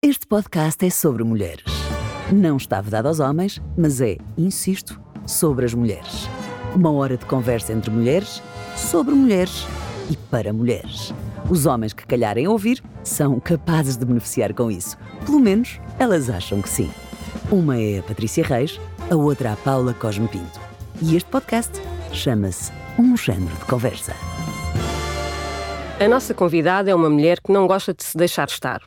Este podcast é sobre mulheres. Não está vedado aos homens, mas é, insisto, sobre as mulheres. Uma hora de conversa entre mulheres, sobre mulheres e para mulheres. Os homens que calharem ouvir são capazes de beneficiar com isso. Pelo menos elas acham que sim. Uma é a Patrícia Reis, a outra a Paula Cosme Pinto. E este podcast chama-se Um Género de Conversa. A nossa convidada é uma mulher que não gosta de se deixar estar.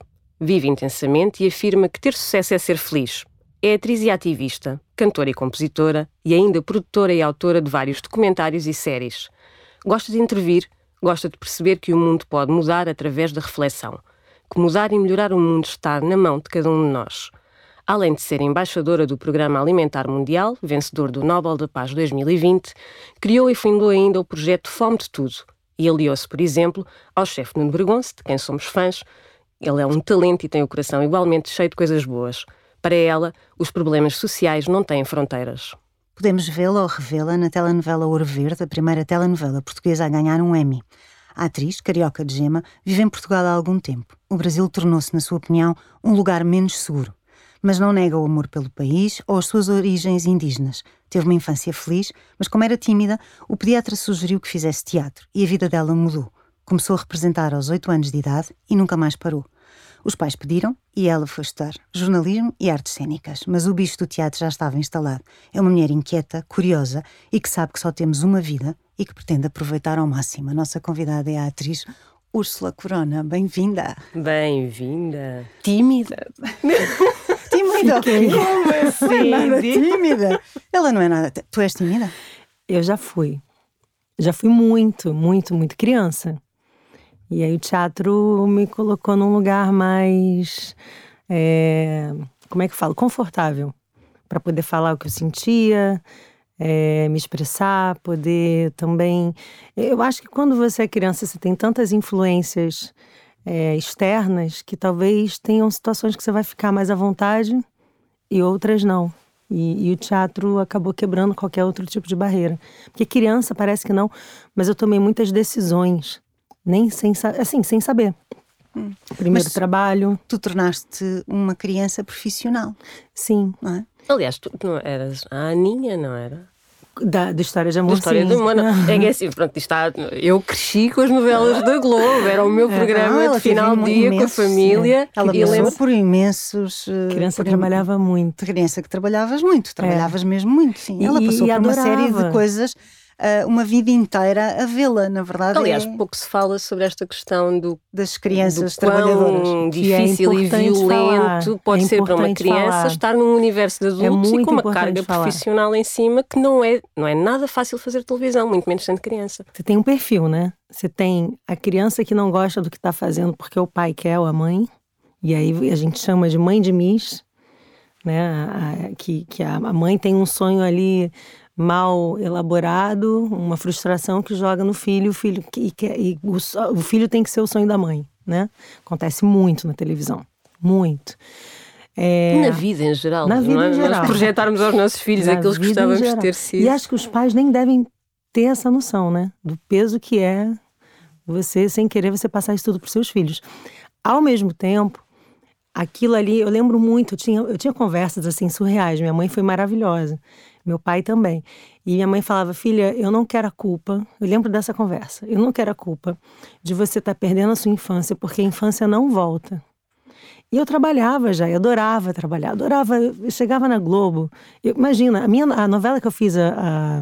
Vive intensamente e afirma que ter sucesso é ser feliz. É atriz e ativista, cantora e compositora e ainda produtora e autora de vários documentários e séries. Gosta de intervir, gosta de perceber que o mundo pode mudar através da reflexão, que mudar e melhorar o mundo está na mão de cada um de nós. Além de ser embaixadora do Programa Alimentar Mundial, vencedor do Nobel da Paz 2020, criou e fundou ainda o projeto Fome de Tudo e aliou-se, por exemplo, ao chefe Nuno Bergonce, de quem somos fãs. Ele é um talento e tem o coração igualmente cheio de coisas boas. Para ela, os problemas sociais não têm fronteiras. Podemos vê-la ou revê-la na telenovela Ouro Verde, a primeira telenovela portuguesa a ganhar um Emmy. A atriz, carioca de gema, vive em Portugal há algum tempo. O Brasil tornou-se, na sua opinião, um lugar menos seguro mas não nega o amor pelo país ou as suas origens indígenas. Teve uma infância feliz, mas como era tímida, o pediatra sugeriu que fizesse teatro e a vida dela mudou. Começou a representar aos oito anos de idade e nunca mais parou. Os pais pediram e ela foi estudar jornalismo e artes cênicas, mas o bicho do teatro já estava instalado. É uma mulher inquieta, curiosa e que sabe que só temos uma vida e que pretende aproveitar ao máximo. A nossa convidada é a atriz Úrsula Corona. Bem-vinda. Bem-vinda. Tímida. tímida. Como assim? Não é nada tímida. Ela não é nada. Tu és tímida? Eu já fui. Já fui muito, muito, muito criança. E aí o teatro me colocou num lugar mais. É, como é que eu falo? Confortável. Para poder falar o que eu sentia, é, me expressar, poder também. Eu acho que quando você é criança, você tem tantas influências é, externas que talvez tenham situações que você vai ficar mais à vontade e outras não. E, e, o teatro acabou quebrando qualquer outro tipo de barreira. Porque criança parece que não, mas eu tomei muitas decisões, nem sem, assim, sem saber. Hum. Primeiro mas trabalho. Tu tornaste uma criança profissional. Sim. É? Aliás, tu não eras a Aninha, não era? Da, da história de amor. Da história sim. de amor. É que é assim, pronto, está, eu cresci com as novelas da Globo, era o meu é, programa não, de final de dia com a família. Ela passou lembro... por imensos. Uh, criança por trabalhava muito. Criança que trabalhavas muito, trabalhavas é. mesmo muito, sim. Ela passou e por adorava. uma série de coisas uh, uma vida inteira a vê-la, na verdade. Aliás, é... pouco se fala sobre esta questão do, das crianças do trabalhadoras. É difícil é e violento falar. pode é ser para uma criança falar. estar num universo de é adultos e com uma carga falar. profissional em cima que não é, não é nada fácil fazer televisão, muito menos sendo criança. Você tem um perfil, né? Você tem a criança que não gosta do que está fazendo porque o pai quer ou a mãe, e aí a gente chama de mãe de Miss, né? A, a, que, que a mãe tem um sonho ali mal elaborado, uma frustração que joga no filho, o filho que, e o, o, filho tem que ser o sonho da mãe, né? Acontece muito na televisão, muito. É, na vida em geral, na vida é? em geral. Nós projetarmos aos nossos filhos na aqueles que gostávamos de ter sido. E acho que os pais nem devem ter essa noção, né? Do peso que é você, sem querer, você passar isso tudo para seus filhos. Ao mesmo tempo, aquilo ali, eu lembro muito, eu tinha, eu tinha conversas assim surreais. Minha mãe foi maravilhosa meu pai também. E minha mãe falava: Filha, eu não quero a culpa. Eu lembro dessa conversa. Eu não quero a culpa de você estar tá perdendo a sua infância, porque a infância não volta. E eu trabalhava já, eu adorava trabalhar, adorava. Eu chegava na Globo. Eu, imagina, a minha a novela que eu fiz, a, a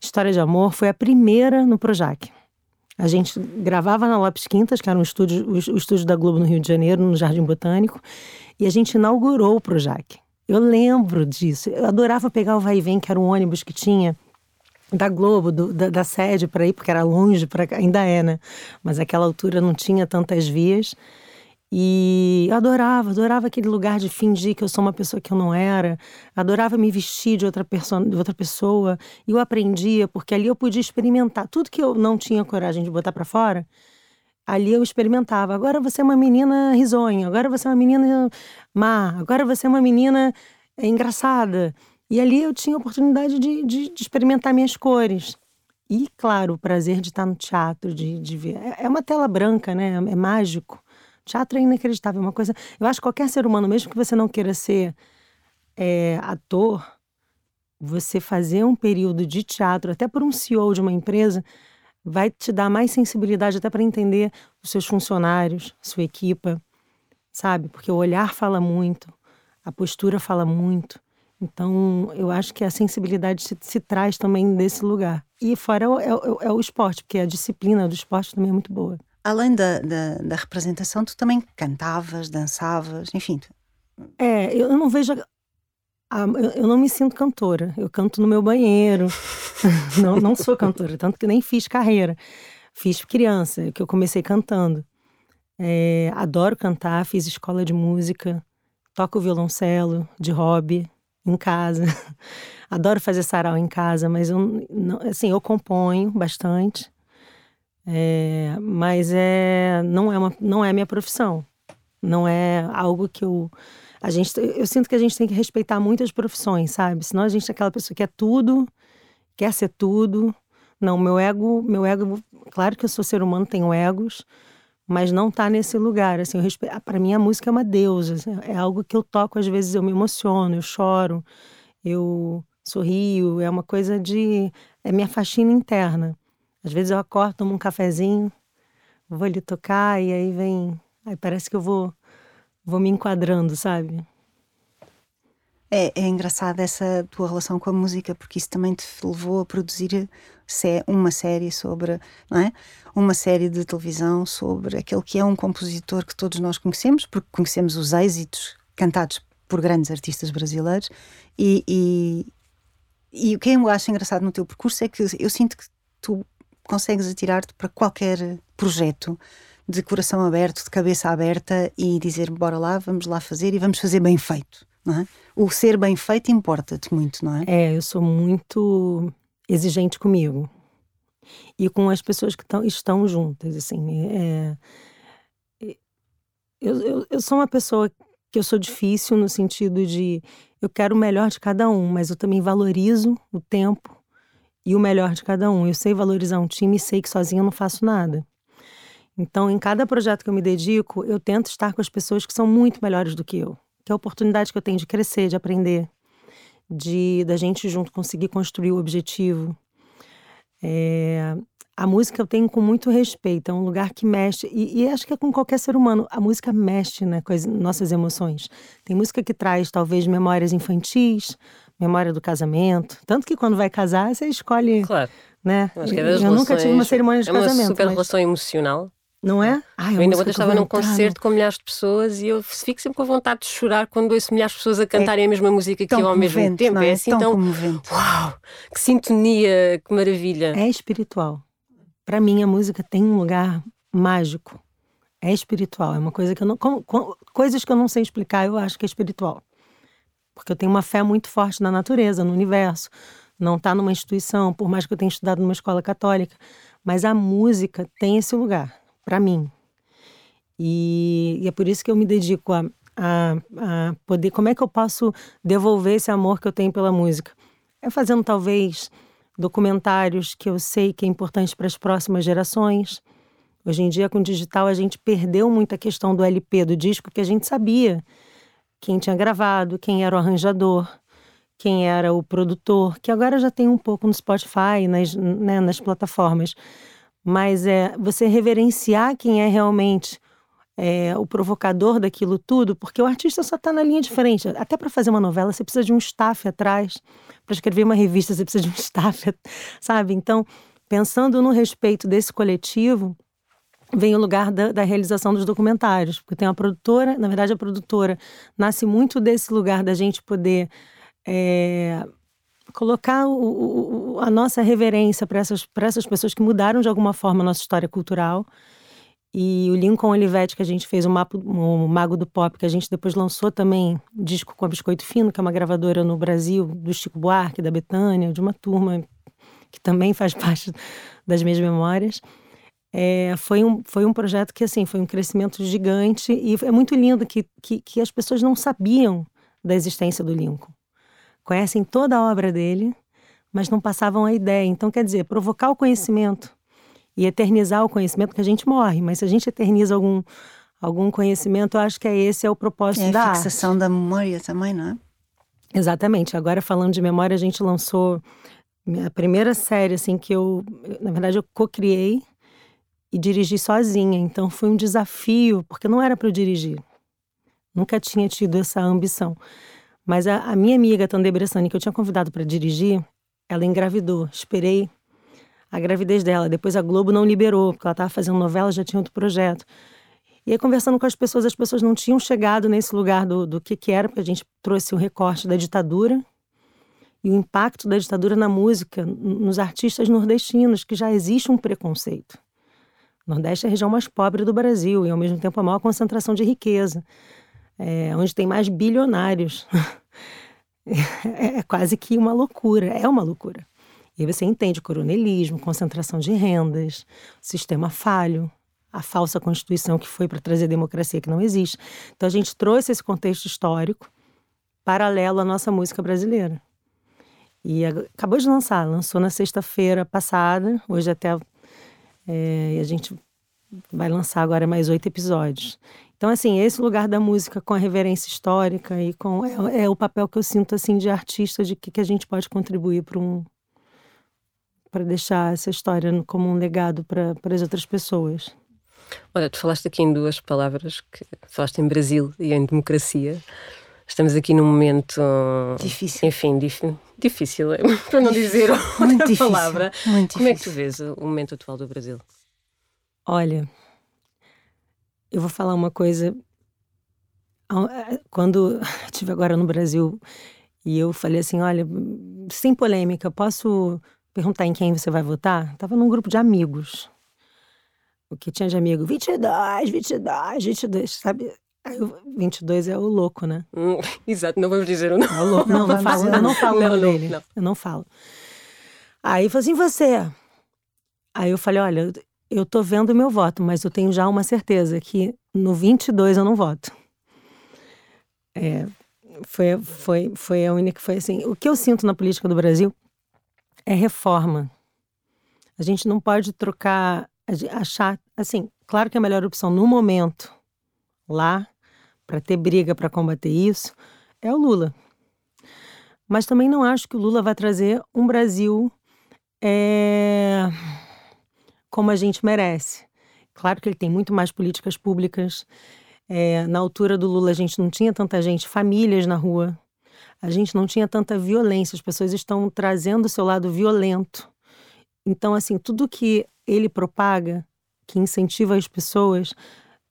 História de Amor, foi a primeira no Projac. A gente gravava na Lopes Quintas, que era um estúdio, o, o estúdio da Globo no Rio de Janeiro, no Jardim Botânico, e a gente inaugurou o Projac. Eu lembro disso. Eu adorava pegar o vai e vem, que era um ônibus que tinha da Globo, do, da, da, sede para ir, porque era longe, ainda é, né? Mas naquela altura não tinha tantas vias. E eu adorava, adorava aquele lugar de fingir que eu sou uma pessoa que eu não era. Adorava me vestir de outra, de outra pessoa. E eu aprendia, porque ali eu podia experimentar tudo que eu não tinha coragem de botar para fora ali eu experimentava. Agora você é uma menina risonha, agora você é uma menina má, agora você é uma menina engraçada. E ali eu tinha a oportunidade de, de, de experimentar minhas cores. E, claro, o prazer de estar no teatro, de, de ver. É, é uma tela branca, né? É mágico. Teatro é inacreditável, é uma coisa. Eu acho que qualquer ser humano, mesmo que você não queira ser é, ator, você fazer um período de teatro, até por um CEO de uma empresa, vai te dar mais sensibilidade até para entender os seus funcionários, sua equipa, sabe? Porque o olhar fala muito, a postura fala muito. Então, eu acho que a sensibilidade se, se traz também desse lugar. E fora é, é, é, o esporte, porque a disciplina do esporte também é muito boa. Além da, da, da representação, tu também cantavas, dançavas, enfim. É, eu não vejo. A, eu não me sinto cantora. Eu canto no meu banheiro. não, não sou cantora, tanto que nem fiz carreira. Fiz criança, que eu comecei cantando. É, adoro cantar, fiz escola de música, toco violoncelo de hobby em casa. Adoro fazer sarau em casa, mas eu, não, assim, eu componho bastante. É, mas é, não, é uma, não é minha profissão. Não é algo que eu. A gente, eu sinto que a gente tem que respeitar muitas profissões, sabe? Senão a gente é aquela pessoa que é tudo, quer ser tudo. Não, meu ego, meu ego, claro que eu sou ser humano, tenho egos, mas não tá nesse lugar. Assim, para mim a música é uma deusa, assim, é algo que eu toco às vezes eu me emociono, eu choro, eu sorrio, é uma coisa de é minha faxina interna. Às vezes eu acordo, tomo um cafezinho, vou lhe tocar e aí vem, aí parece que eu vou vou me enquadrando, sabe? É, é essa tua relação com a música, porque isso também te levou a produzir uma série sobre, não é? Uma série de televisão sobre aquele que é um compositor que todos nós conhecemos, porque conhecemos os êxitos cantados por grandes artistas brasileiros e, e, e o que eu acho engraçado no teu percurso é que eu sinto que tu consegues atirar-te para qualquer projeto de coração aberto, de cabeça aberta e dizer bora lá, vamos lá fazer e vamos fazer bem feito é? O ser bem feito importa-te muito, não é? É, eu sou muito exigente comigo e com as pessoas que tão, estão juntas, assim. É, é, eu, eu, eu sou uma pessoa que eu sou difícil no sentido de eu quero o melhor de cada um, mas eu também valorizo o tempo e o melhor de cada um. Eu sei valorizar um time e sei que sozinha eu não faço nada. Então, em cada projeto que eu me dedico, eu tento estar com as pessoas que são muito melhores do que eu que é a oportunidade que eu tenho de crescer, de aprender, de da gente junto conseguir construir o objetivo. É, a música eu tenho com muito respeito, é um lugar que mexe, e, e, acho que é com qualquer ser humano, a música mexe né, com as nossas emoções. Tem música que traz talvez memórias infantis, memória do casamento, tanto que quando vai casar você escolhe. Claro. Né? Eu, eu relações, nunca tive uma cerimônia de é casamento. É uma super mas... relação emocional. Não é? Ai, eu ainda ontem estava num concerto com milhares de pessoas e eu fico sempre com vontade de chorar quando ouço milhares de pessoas a cantarem é a mesma música que eu ao mesmo tempo. É? é assim tão, tão uau, que sintonia, que maravilha. É espiritual. Para mim a música tem um lugar mágico. É espiritual, é uma coisa que eu não com, com, coisas que eu não sei explicar, eu acho que é espiritual. Porque eu tenho uma fé muito forte na natureza, no universo. Não está numa instituição, por mais que eu tenha estudado numa escola católica, mas a música tem esse lugar para mim. E, e, é por isso que eu me dedico a, a, a poder. Como é que eu posso devolver esse amor que eu tenho pela música? É fazendo talvez documentários que eu sei que é importante para as próximas gerações. Hoje em dia, com o digital, a gente perdeu muito a questão do LP, do disco, que a gente sabia quem tinha gravado, quem era o arranjador, quem era o produtor, que agora já tem um pouco no Spotify, nas, né, nas plataformas mas é você reverenciar quem é realmente é, o provocador daquilo tudo, porque o artista só está na linha de frente. Até para fazer uma novela, você precisa de um staff atrás. Para escrever uma revista, você precisa de um staff, sabe? Então, pensando no respeito desse coletivo, vem o lugar da, da, realização dos documentários, porque tem uma produtora, na verdade, a produtora nasce muito desse lugar da gente poder é, colocar o, o, a nossa reverência para essas, essas pessoas que mudaram de alguma forma a nossa história cultural. E o Lincoln Olivetti, que a gente fez, o, Mapo, o Mago do Pop, que a gente depois lançou também, disco com a Biscoito Fino, que é uma gravadora no Brasil, do Chico Buarque, da Betânia, de uma turma que também faz parte das minhas memórias. É, foi, um, foi um projeto que, assim, foi um crescimento gigante e é muito lindo que, que, que as pessoas não sabiam da existência do Lincoln conhecem toda a obra dele, mas não passavam a ideia. Então, quer dizer, provocar o conhecimento e eternizar o conhecimento, que a gente morre, mas se a gente eterniza algum, algum conhecimento, eu acho que é esse é o propósito é da a fixação arte. da memória também, não é? Exatamente. Agora falando de memória, a gente lançou a primeira série assim que eu, na verdade, eu co-criei e dirigi sozinha. Então foi um desafio, porque não era para eu dirigir. Nunca tinha tido essa ambição. Mas a, a minha amiga Tande Bressani, que eu tinha convidado para dirigir, ela engravidou. Esperei a gravidez dela. Depois a Globo não liberou, porque ela estava fazendo novela, já tinha outro projeto. E aí, conversando com as pessoas, as pessoas não tinham chegado nesse lugar do, do que, que era, porque a gente trouxe o recorte da ditadura e o impacto da ditadura na música, nos artistas nordestinos, que já existe um preconceito. Nordeste é a região mais pobre do Brasil e, ao mesmo tempo, a maior concentração de riqueza, é, onde tem mais bilionários. é, é quase que uma loucura, é uma loucura. E aí você entende coronelismo, concentração de rendas, sistema falho, a falsa Constituição que foi para trazer democracia que não existe. Então a gente trouxe esse contexto histórico paralelo à nossa música brasileira. E acabou de lançar, lançou na sexta-feira passada, hoje até é, a gente vai lançar agora mais oito episódios. Então, assim, esse lugar da música com a reverência histórica e com é, é o papel que eu sinto assim de artista de que, que a gente pode contribuir para um para deixar essa história como um legado para as outras pessoas. Olha, tu falaste aqui em duas palavras, que falaste em Brasil e em democracia. Estamos aqui num momento. Difícil. Enfim, dif, difícil, para não dizer outra difícil. palavra. Muito Como é que tu vês o momento atual do Brasil? Olha, eu vou falar uma coisa. Quando estive agora no Brasil e eu falei assim: olha, sem polêmica, posso perguntar em quem você vai votar? Tava num grupo de amigos. O que tinha de amigo? 22, 22, 22, sabe? Aí o 22 é o louco, né? Hum, exato, não vamos dizer o nome. É o louco. Não, não, vamos falo, eu não falo o Não, nome não, dele. não. Eu não falo. Aí falou assim: você. Aí eu falei: olha, eu tô vendo o meu voto, mas eu tenho já uma certeza que no 22 eu não voto. É, foi, foi, foi a única. Foi assim. O que eu sinto na política do Brasil é reforma. A gente não pode trocar, achar. Assim, claro que a melhor opção no momento, lá, para ter briga para combater isso, é o Lula. Mas também não acho que o Lula vai trazer um Brasil é, como a gente merece. Claro que ele tem muito mais políticas públicas. É, na altura do Lula, a gente não tinha tanta gente, famílias na rua. A gente não tinha tanta violência. As pessoas estão trazendo o seu lado violento. Então, assim, tudo que ele propaga, que incentiva as pessoas,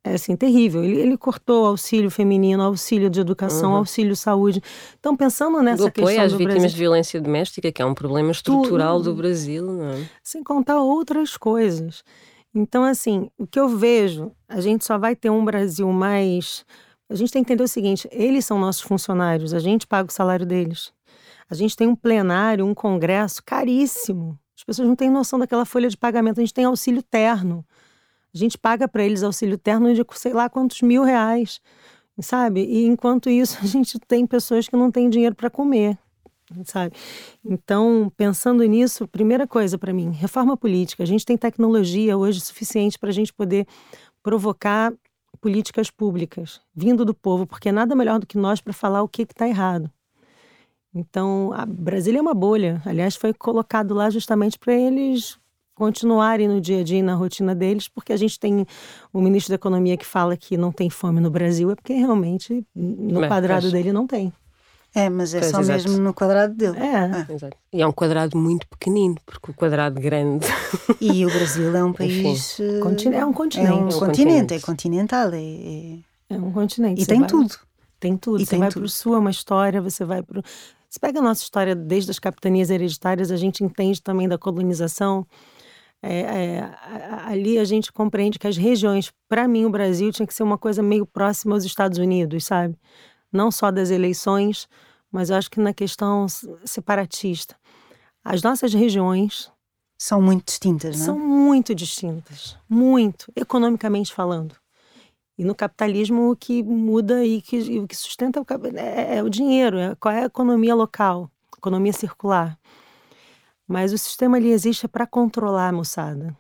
é assim, terrível. Ele, ele cortou auxílio feminino, auxílio de educação, Uhum. auxílio saúde. Então, pensando Do nessa apoio questão às do vítimas Brasil, de violência doméstica, que é um problema estrutural Tudo. do Brasil, não é? sem contar outras coisas. Então, assim, o que eu vejo, a gente só vai ter um Brasil mais. A gente tem que entender o seguinte: eles são nossos funcionários, a gente paga o salário deles. A gente tem um plenário, um congresso caríssimo. As pessoas não têm noção daquela folha de pagamento. A gente tem auxílio terno. A gente paga para eles auxílio terno de sei lá quantos mil reais, sabe? E enquanto isso, a gente tem pessoas que não têm dinheiro para comer, sabe? Então, pensando nisso, primeira coisa para mim, reforma política. A gente tem tecnologia hoje suficiente para a gente poder provocar políticas públicas vindo do povo, porque nada melhor do que nós para falar o que está errado. Então, a Brasília é uma bolha. Aliás, foi colocado lá justamente para eles continuarem no dia a dia e na rotina deles, porque a gente tem o ministro da Economia que fala que não tem fome no Brasil, é porque realmente no Bem, quadrado dele não tem. É, mas é Pois, só exato. mesmo no quadrado dele. É. Exato. E é um quadrado muito pequenino, porque o quadrado grande. E o Brasil é um país. eh, é um É continente. um É um continente, continente. é continental. É, é- É um continente. E tem vai- tudo. Tem tudo. E você tem vai tudo. para o sul, é uma história, você vai para. Você pega a nossa história desde as capitanias hereditárias, a gente entende também da colonização. É, é, ali a gente compreende que as regiões, para mim, o Brasil tinha que ser uma coisa meio próxima aos Estados Unidos, sabe? Não só das eleições, mas eu acho que na questão separatista. As nossas regiões São muito distintas, não é? são muito distintas, muito, economicamente falando. E no capitalismo o que muda e que, e o que sustenta é o, é, é o dinheiro, é, qual é a economia local, economia circular. Mas o sistema ali existe para controlar a moçada.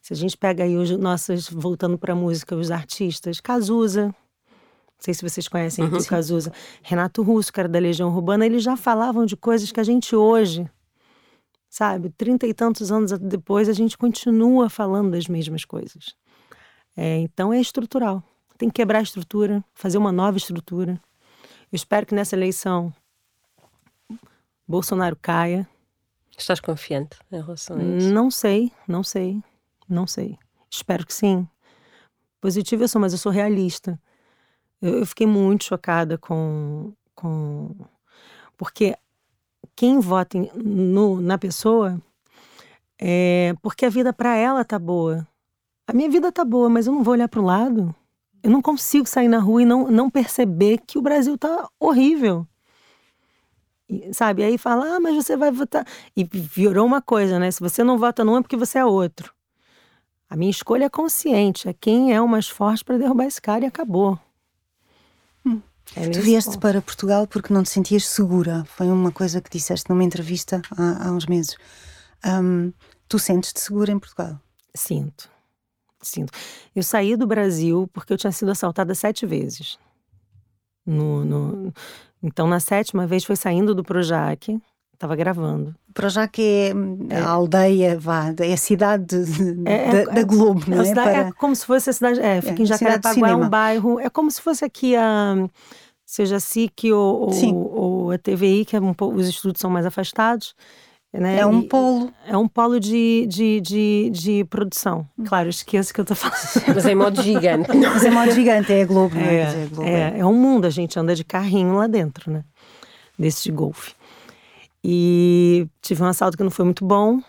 Se a gente pega aí os nossos, voltando para a música, os artistas, Cazuza, não sei se vocês conhecem uhum. Cazuza, Renato Russo, era da Legião Urbana, eles já falavam de coisas que a gente hoje, sabe, trinta e tantos anos depois, a gente continua falando das mesmas coisas. É, então é estrutural. Tem que quebrar a estrutura, fazer uma nova estrutura. Eu espero que nessa eleição Bolsonaro caia. Estás confiante em relação a isso? Não sei, não sei, não sei. Espero que sim. Positiva eu sou, mas eu sou realista. Eu, eu fiquei muito chocada com, com. Porque quem vota no, na pessoa é porque a vida para ela tá boa. A minha vida tá boa, mas eu não vou olhar para o lado. Eu não consigo sair na rua e não, não perceber que o Brasil tá horrível. Sabe? Aí fala, ah, mas você vai votar. E virou uma coisa, né? Se você não vota num é porque você é outro. A minha escolha é consciente, é quem é o mais forte para derrubar esse cara e acabou. Hum. É tu vieste para Portugal porque não te sentias segura. Foi uma coisa que disseste numa entrevista há, há uns meses. Um, tu sentes-te segura em Portugal? Sinto. Sinto. Eu saí do Brasil porque eu tinha sido assaltada sete vezes. No, no, então, na sétima vez, foi saindo do Projac, estava gravando. Projac é, é, a aldeia, vá, é a cidade de, é, é, da, Globo, não é? Cidade, Para... É como se fosse a cidade, é, fica em Jacarepaguá, é um bairro, é como se fosse aqui a, seja a SIC ou, ou, ou a TVI, que é um pouco, os estudos são mais afastados, né? É um polo. É um polo de, de, de, de produção. Claro, esqueço que eu estou falando. Mas é em modo gigante. Mas é em modo gigante, é a Globo, né? É, é, Globo, é, é. é um mundo, a gente anda de carrinho lá dentro, né? Desse de golfe. E tive um assalto que não foi muito bom.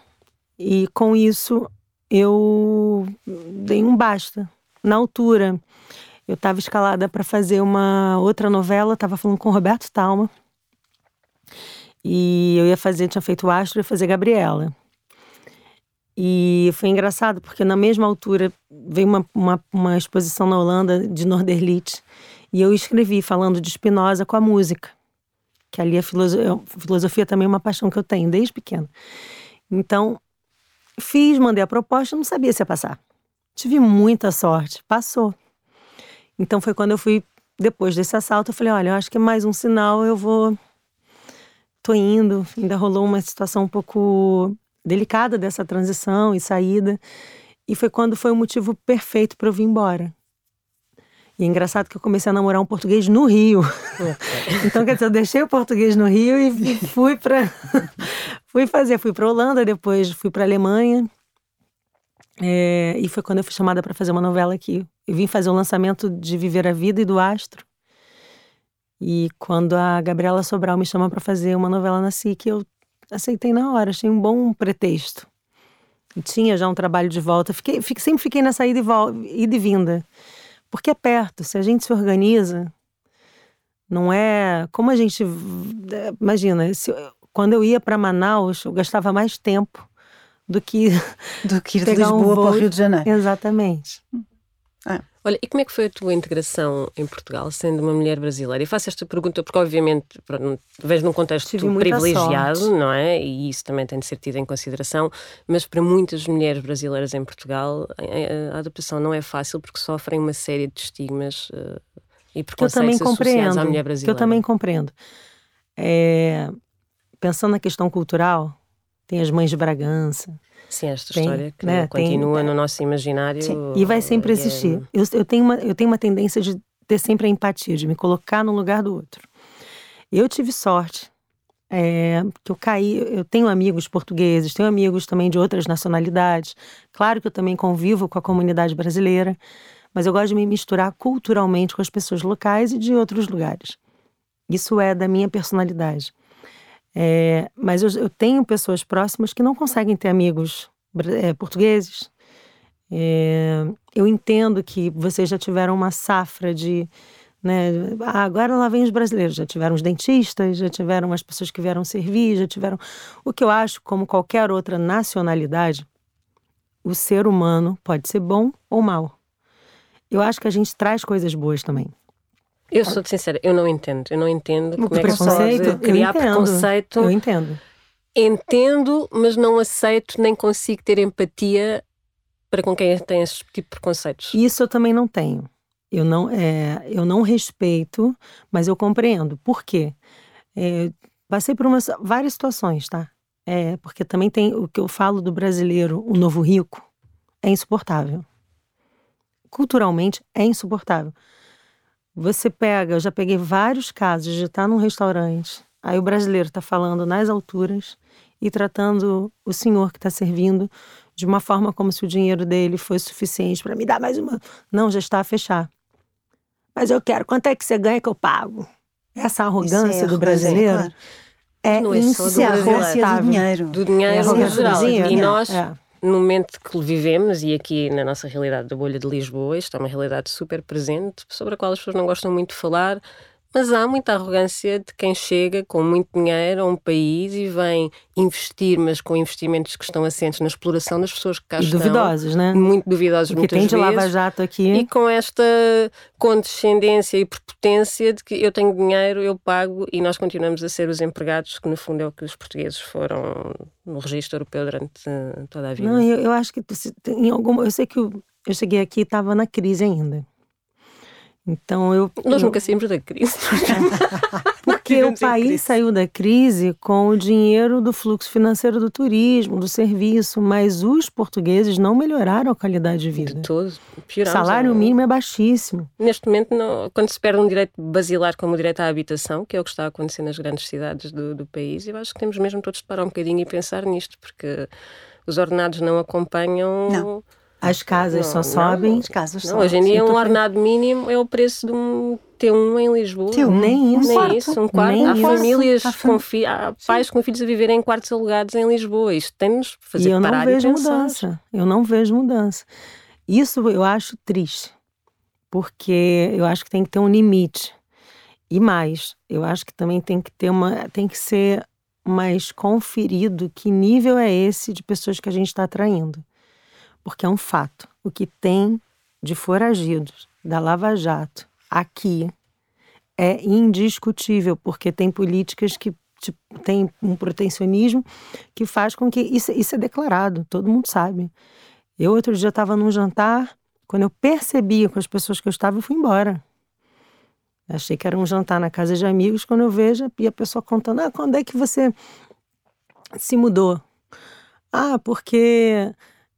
E com isso eu dei um basta. Na altura, eu estava escalada para fazer uma outra novela, estava falando com o Roberto Talma e eu ia fazer, tinha feito Astro, ia fazer Gabriela. E foi engraçado, porque na mesma altura veio uma, uma, uma exposição na Holanda de Norderlit. E eu escrevi falando de Spinoza com a música. Que ali a filosofia, filosofia também é uma paixão que eu tenho desde pequena. Então, fiz, mandei a proposta, não sabia se ia passar. Tive muita sorte, passou. Então foi quando eu fui, depois desse assalto, eu falei: olha, eu acho que é mais um sinal, eu vou tô indo. Ainda rolou uma situação um pouco delicada dessa transição e saída. E foi quando foi o motivo perfeito para eu vir embora. E é engraçado que eu comecei a namorar um português no Rio. então, quer dizer, eu deixei o português no Rio e fui para fui fazer, fui para Holanda, depois fui para Alemanha. É, e foi quando eu fui chamada para fazer uma novela aqui. Eu vim fazer o lançamento de Viver a Vida e do Astro. E quando a Gabriela Sobral me chama para fazer uma novela na SIC, eu aceitei na hora, achei um bom pretexto. E tinha já um trabalho de volta, fiquei, fiquei sempre fiquei nessa ida e, ida e vinda. Porque é perto, se a gente se organiza, não é. Como a gente. Imagina, se, quando eu ia para Manaus, eu gastava mais tempo do que. Do que ir de Lisboa um para o Rio de Janeiro. Exatamente. É. Olha, e como é que foi a tua integração em Portugal, sendo uma mulher brasileira? E faço esta pergunta porque, obviamente, vejo num contexto privilegiado, não é? E isso também tem de ser tido em consideração, mas para muitas mulheres brasileiras em Portugal, a adaptação não é fácil porque sofrem uma série de estigmas uh, e preconceitos associados à mulher brasileira. Que eu também compreendo. É, pensando na questão cultural, tem as mães de Bragança, Sim, esta tem, história que né, continua tem, no nosso imaginário. Sim, e vai sempre é existir. É... Eu, eu, tenho uma, eu tenho uma tendência de ter sempre a empatia, de me colocar no lugar do outro. Eu tive sorte, é, que eu caí. Eu tenho amigos portugueses, tenho amigos também de outras nacionalidades. Claro que eu também convivo com a comunidade brasileira, mas eu gosto de me misturar culturalmente com as pessoas locais e de outros lugares. Isso é da minha personalidade. É, mas eu, eu, tenho pessoas próximas que não conseguem ter amigos é, portugueses. É, eu entendo que vocês já tiveram uma safra de. Né, ah, agora lá vem os brasileiros, já tiveram os dentistas, já tiveram as pessoas que vieram servir, já tiveram. O que eu acho, como qualquer outra nacionalidade, o ser humano pode ser bom ou mal. Eu acho que a gente traz coisas boas também. Eu sou sincera, eu não entendo. Eu não entendo como é que se pode criar preconceito. Eu entendo. Entendo, mas não aceito nem consigo ter empatia para com quem tem esse tipo de preconceitos? Isso eu também não tenho. Eu não, é, eu não respeito, mas eu compreendo. Por quê? É, passei por umas, várias situações, tá? É, porque também tem o que eu falo do brasileiro, o novo rico, é insuportável. Culturalmente é insuportável. Você pega, eu já peguei vários casos de estar num restaurante, aí o brasileiro está falando nas alturas e tratando o senhor que está servindo de uma forma como se o dinheiro dele fosse suficiente para me dar mais uma. Não, já está a fechar. Mas eu quero, quanto é que você ganha que eu pago? Essa arrogância é do brasileiro. Claro. É não é do arrogância do dinheiro. Do dinheiro é geral. E nós, é. No momento que vivemos, e aqui na nossa realidade da bolha de Lisboa, isto é uma realidade super presente, sobre a qual as pessoas não gostam muito de falar, mas há muita arrogância de quem chega com muito dinheiro a um país e vem investir, mas com investimentos que estão assentes na exploração das pessoas que cá e estão. duvidosos, né? Muito duvidosos, que muitas tem de vezes. lava-jato aqui. E com esta condescendência e prepotência de que eu tenho dinheiro, eu pago e nós continuamos a ser os empregados, que no fundo é o que os portugueses foram no registro europeu durante toda a vida. Não, eu, eu acho que em alguma... Eu sei que eu, eu cheguei aqui e estava na crise ainda. Então eu. Nós nunca saímos da crise. Porque o país saiu da crise com o dinheiro do fluxo financeiro do turismo, do serviço, mas os portugueses não melhoraram a qualidade de vida. De todos. O salário mínimo é baixíssimo. Neste momento, não, quando se perde um direito basilar como o direito à habitação, que é o que está a acontecer nas grandes cidades do, do país, eu acho que temos mesmo todos de parar um bocadinho e pensar nisto, porque os ordenados não acompanham. Não as casas não, só sobem. As casas não, Hoje em dia um ordenado mínimo é o preço de um T1 em Lisboa. T1. Nem isso. Nem quarto. isso, um quarto. Nem há isso. famílias, com fi... há pais Sim. com filhos a viverem em quartos alugados em Lisboa. Isto tem-nos fazer e eu parar não vejo e mudança. Eu não vejo mudança. Isso eu acho triste, porque eu acho que tem que ter um limite. E mais, eu acho que também tem que ter uma, tem que ser mais conferido que nível é esse de pessoas que a gente está atraindo porque é um fato. O que tem de foragidos da Lava Jato aqui é indiscutível, porque tem políticas que tipo, tem um protecionismo que faz com que isso, isso é declarado, todo mundo sabe. Eu outro dia estava num jantar, quando eu percebi com as pessoas que eu estava, eu fui embora. Achei que era um jantar na casa de amigos, quando eu vejo e a pessoa contando, ah, quando é que você se mudou? Ah, porque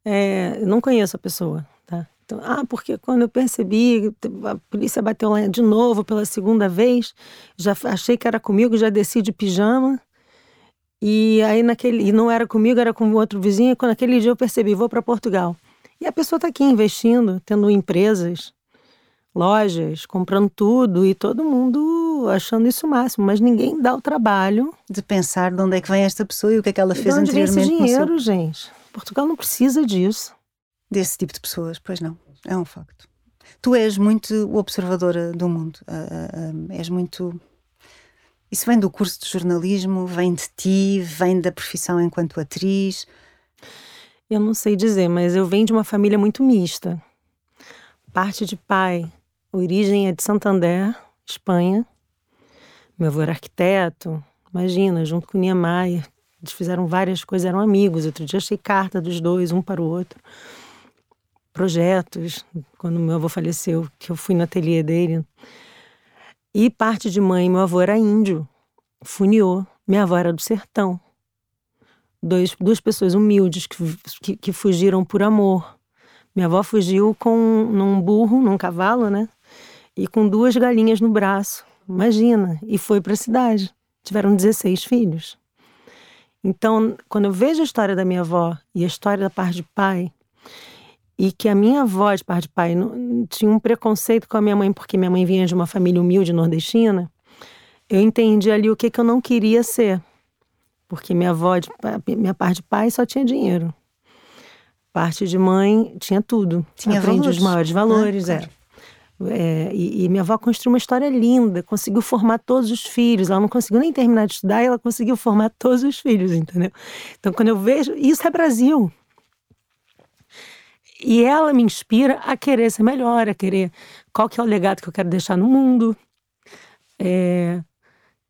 é, não conheço a pessoa, tá? Então, ah, porque quando eu percebi, a polícia bateu lá de novo pela segunda vez, já achei que era comigo, já desci de pijama. E aí naquele, e não era comigo, era com outro vizinho, e quando aquele dia eu percebi, vou para Portugal. E a pessoa está aqui investindo, tendo empresas, lojas, comprando tudo e todo mundo achando isso o máximo, mas ninguém dá o trabalho de pensar de onde é que vem esta pessoa e o que é que ela fez de onde anteriormente. Vem esse dinheiro, gente. Portugal não precisa disso. Desse tipo de pessoas, pois não. É um facto. Tu és muito observadora do mundo. Uh, uh, és muito. Isso vem do curso de jornalismo, vem de ti, vem da profissão enquanto atriz. Eu não sei dizer, mas eu venho de uma família muito mista. Parte de pai, origem é de Santander, Espanha. Meu avô era arquiteto, imagina, junto com Niemeyer, eles fizeram várias coisas, eram amigos. Outro dia achei carta dos dois, um para o outro. Projetos, quando meu avô faleceu, que eu fui no ateliê dele. E parte de mãe, meu avô era índio, funiô. Minha avó era do sertão. Dois, duas pessoas humildes que, que, que fugiram por amor. Minha avó fugiu com num burro, num cavalo, né? E com duas galinhas no braço. Imagina. E foi para a cidade. Tiveram 16 filhos. Então, quando eu vejo a história da minha avó e a história da parte de pai, e que a minha avó de parte de pai não, tinha um preconceito com a minha mãe, porque minha mãe vinha de uma família humilde nordestina, eu entendi ali o que, que eu não queria ser. Porque minha avó, de, minha parte de pai só tinha dinheiro. Parte de mãe tinha tudo. Tinha Aprendi valores. os maiores valores, é. É, e, e, minha avó construiu uma história linda, conseguiu formar todos os filhos. Ela não conseguiu nem terminar de estudar, e ela conseguiu formar todos os filhos, entendeu? Então, quando eu vejo, isso é Brasil. E ela me inspira a querer ser melhor, a querer qual que é o legado que eu quero deixar no mundo. É,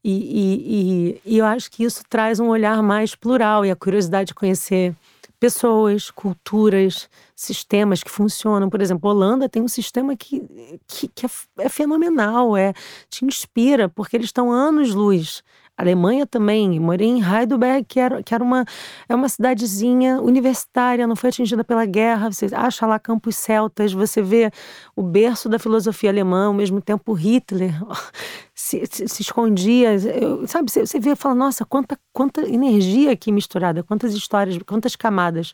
e, e, e, eu acho que isso traz um olhar mais plural e a curiosidade de conhecer pessoas, culturas, sistemas que funcionam. Por exemplo, Holanda tem um sistema que, que, que é, é, fenomenal, é, te inspira, porque eles estão anos-luz. Alemanha também, morei em Heidelberg, que era, que era uma, é uma cidadezinha universitária, não foi atingida pela guerra. Você acha lá campos celtas, você vê o berço da filosofia alemã, ao mesmo tempo Hitler se, se, se escondia. Eu, sabe, você, você vê e fala, nossa, quanta, quanta energia aqui misturada, quantas histórias, quantas camadas.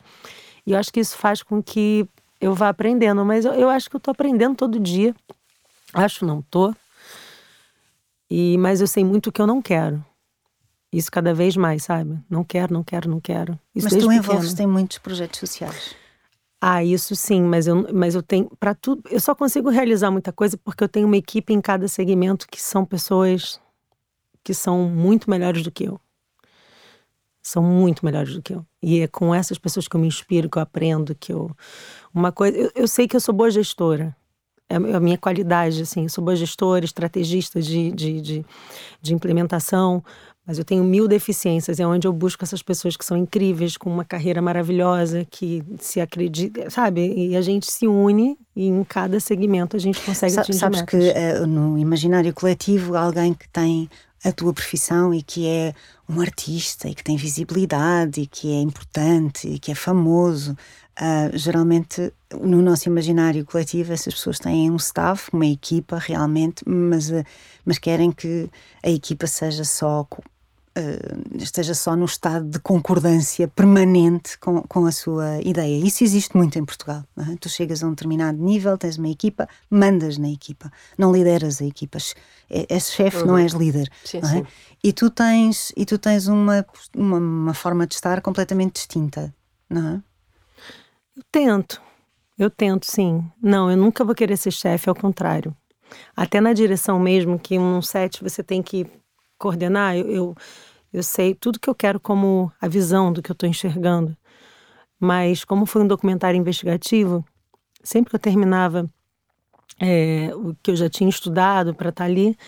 E eu acho que isso faz com que eu vá aprendendo, mas eu, eu acho que eu estou aprendendo todo dia. Acho não, tô. E, mas eu sei muito o que eu não quero. Isso cada vez mais, sabe? Não quero, não quero, não quero. Isso mas tu envolves em muitos projetos sociais. Ah, isso sim, mas eu, mas eu tenho para tudo. Eu só consigo realizar muita coisa porque eu tenho uma equipe em cada segmento que são pessoas que são muito melhores do que eu são muito melhores do que eu. E é com essas pessoas que eu me inspiro, que eu aprendo, que eu. Uma coisa. Eu, eu sei que eu sou boa gestora. É a minha qualidade, assim. Eu sou boa gestora, estrategista de, de, de, de implementação, mas eu tenho mil deficiências. É onde eu busco essas pessoas que são incríveis, com uma carreira maravilhosa, que se acredita, sabe? E a gente se une e em cada segmento a gente consegue Sa atingir Sabes metas. que uh, no imaginário coletivo, alguém que tem a tua profissão e que é um artista e que tem visibilidade e que é importante e que é famoso. Uh, geralmente, no nosso imaginário coletivo, essas pessoas têm um staff, uma equipa realmente, mas, uh, mas querem que a equipa seja só uh, esteja só no estado de concordância permanente com, com a sua ideia. Isso existe muito em Portugal. É? Tu chegas a um determinado nível, tens uma equipa, mandas na equipa, não lideras a equipa. É, és chefe, uhum. não és líder. Sim, não é? sim. E tu tens, e tu tens uma, uma, uma forma de estar completamente distinta, não é? Eu tento. Eu tento, sim. Não, eu nunca vou querer ser chefe, ao contrário. Até na direção mesmo, que um set você tem que coordenar, eu, eu, eu sei tudo que eu quero como a visão do que eu estou enxergando. Mas como foi um documentário investigativo, sempre que eu terminava é, o que eu já tinha estudado para estar tá ali,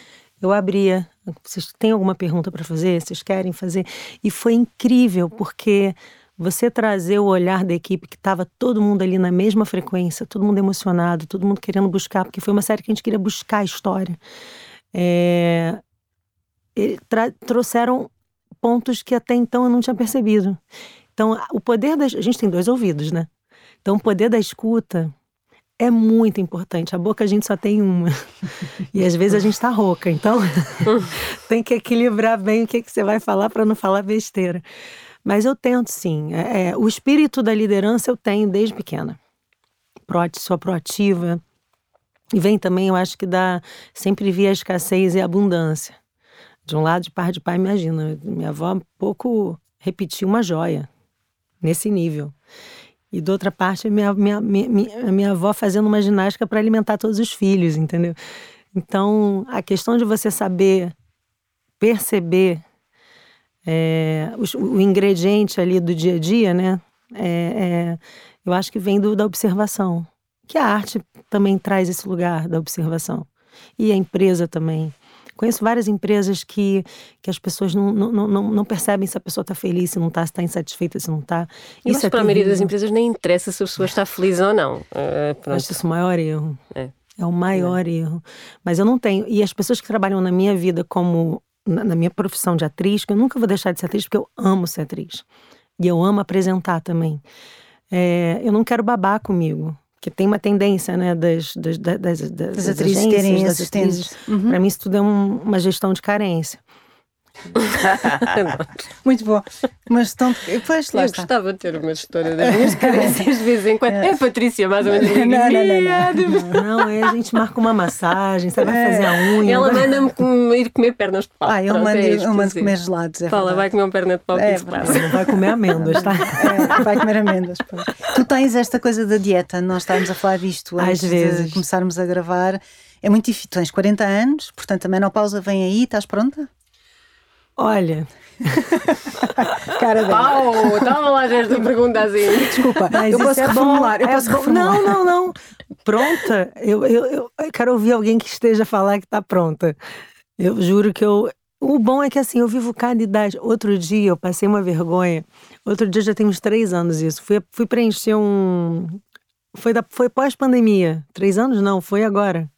eu abria. Vocês têm alguma pergunta para fazer? Vocês querem fazer? E foi incrível, porque você trazer o olhar da equipe que estava todo mundo ali na mesma frequência, todo mundo emocionado, todo mundo querendo buscar, porque foi uma série que a gente queria buscar a história. É, trouxeram pontos que até então eu não tinha percebido. Então, o poder da. A gente tem dois ouvidos, né? Então, o poder da escuta é muito importante. A boca a gente só tem uma. E às vezes a gente tá rouca. Então, tem que equilibrar bem o que, que você vai falar para não falar besteira. Mas eu tento sim. É, é, o espírito da liderança eu tenho desde pequena. Pro, sou proativa. E vem também, eu acho que dá. Sempre vi a escassez e a abundância. De um lado, de par de pai, imagina, minha avó pouco repetiu uma joia nesse nível. E da outra parte, minha, minha, minha, minha avó fazendo uma ginástica para alimentar todos os filhos, entendeu? Então, a questão de você saber perceber é, o, o, ingrediente ali do dia a dia, né? É, é, eu acho que vem do, da observação. Que a arte também traz esse lugar da observação. E a empresa também. Conheço várias empresas que, que as pessoas não, não, não, não percebem se a pessoa está feliz, se não está, se está insatisfeita, se não está. Isso é para a maioria das empresas nem interessa se a pessoa está feliz ou não. Uh, Acho isso o maior erro. É. É o maior é. erro. Mas eu não tenho. E as pessoas que trabalham na minha vida como. Na, na minha profissão de atriz, que eu nunca vou deixar de ser atriz, porque eu amo ser atriz. E eu amo apresentar também. É, eu não quero babar comigo que tem uma tendência, né, das, das, das, das, das atrizes terem das atrizes. Uhum. Para mim, isso tudo é um, uma gestão de carência. Muito bom. Mas estão. Pois, lá Eu está. gostava de ter uma história das minhas carências de vez em quando. É, é Patrícia, mais ou menos. Não, não, não, não, não. é a gente marca uma massagem, vai é. fazer a unha. Ela manda-me ir comer pernas de pau. Ah, eu mando, é eu mando comer gelados. É Fala, vai comer uma perna de pau é, Não vai comer amêndoas, tá? É, vai comer amêndoas. Tu tens esta coisa da dieta, nós estávamos a falar disto antes Às vezes. de começarmos a gravar. É muito difícil. Tens 40 anos, portanto a menopausa vem aí, estás pronta? Olha. Cara dela. Pau, toma lá esta pergunta assim. Desculpa, Mas eu posso é reformular. eu é posso reformular. Não, não, não. Pronta? Eu, eu, eu quero ouvir alguém que esteja a falar que está pronta. Eu juro que eu. O bom é que assim, eu vivo cada idade. Outro dia eu passei uma vergonha. Outro dia já tem uns três anos isso. Fui, fui preencher um, foi, da, foi pós-pandemia. Três anos não, foi agora.